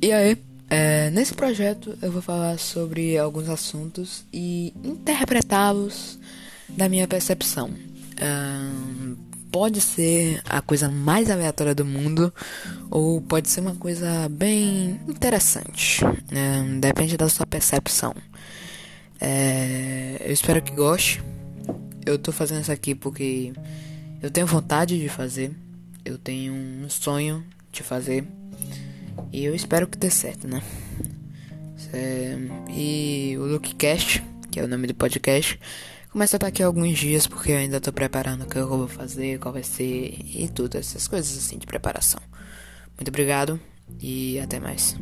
E aí, é, nesse projeto eu vou falar sobre alguns assuntos e interpretá-los da minha percepção. pode ser a coisa mais aleatória do mundo ou pode ser uma coisa bem interessante. depende da sua percepção. É, eu espero que goste. Eu tô fazendo isso aqui porque eu tenho vontade de fazer. Eu tenho um sonho de fazer. E eu espero que dê certo, né? É, e o Lookcast, que é o nome do podcast, começa a estar aqui alguns dias porque eu ainda tô preparando o que eu vou fazer, qual vai ser e tudo, essas coisas assim de preparação. Muito obrigado e até mais.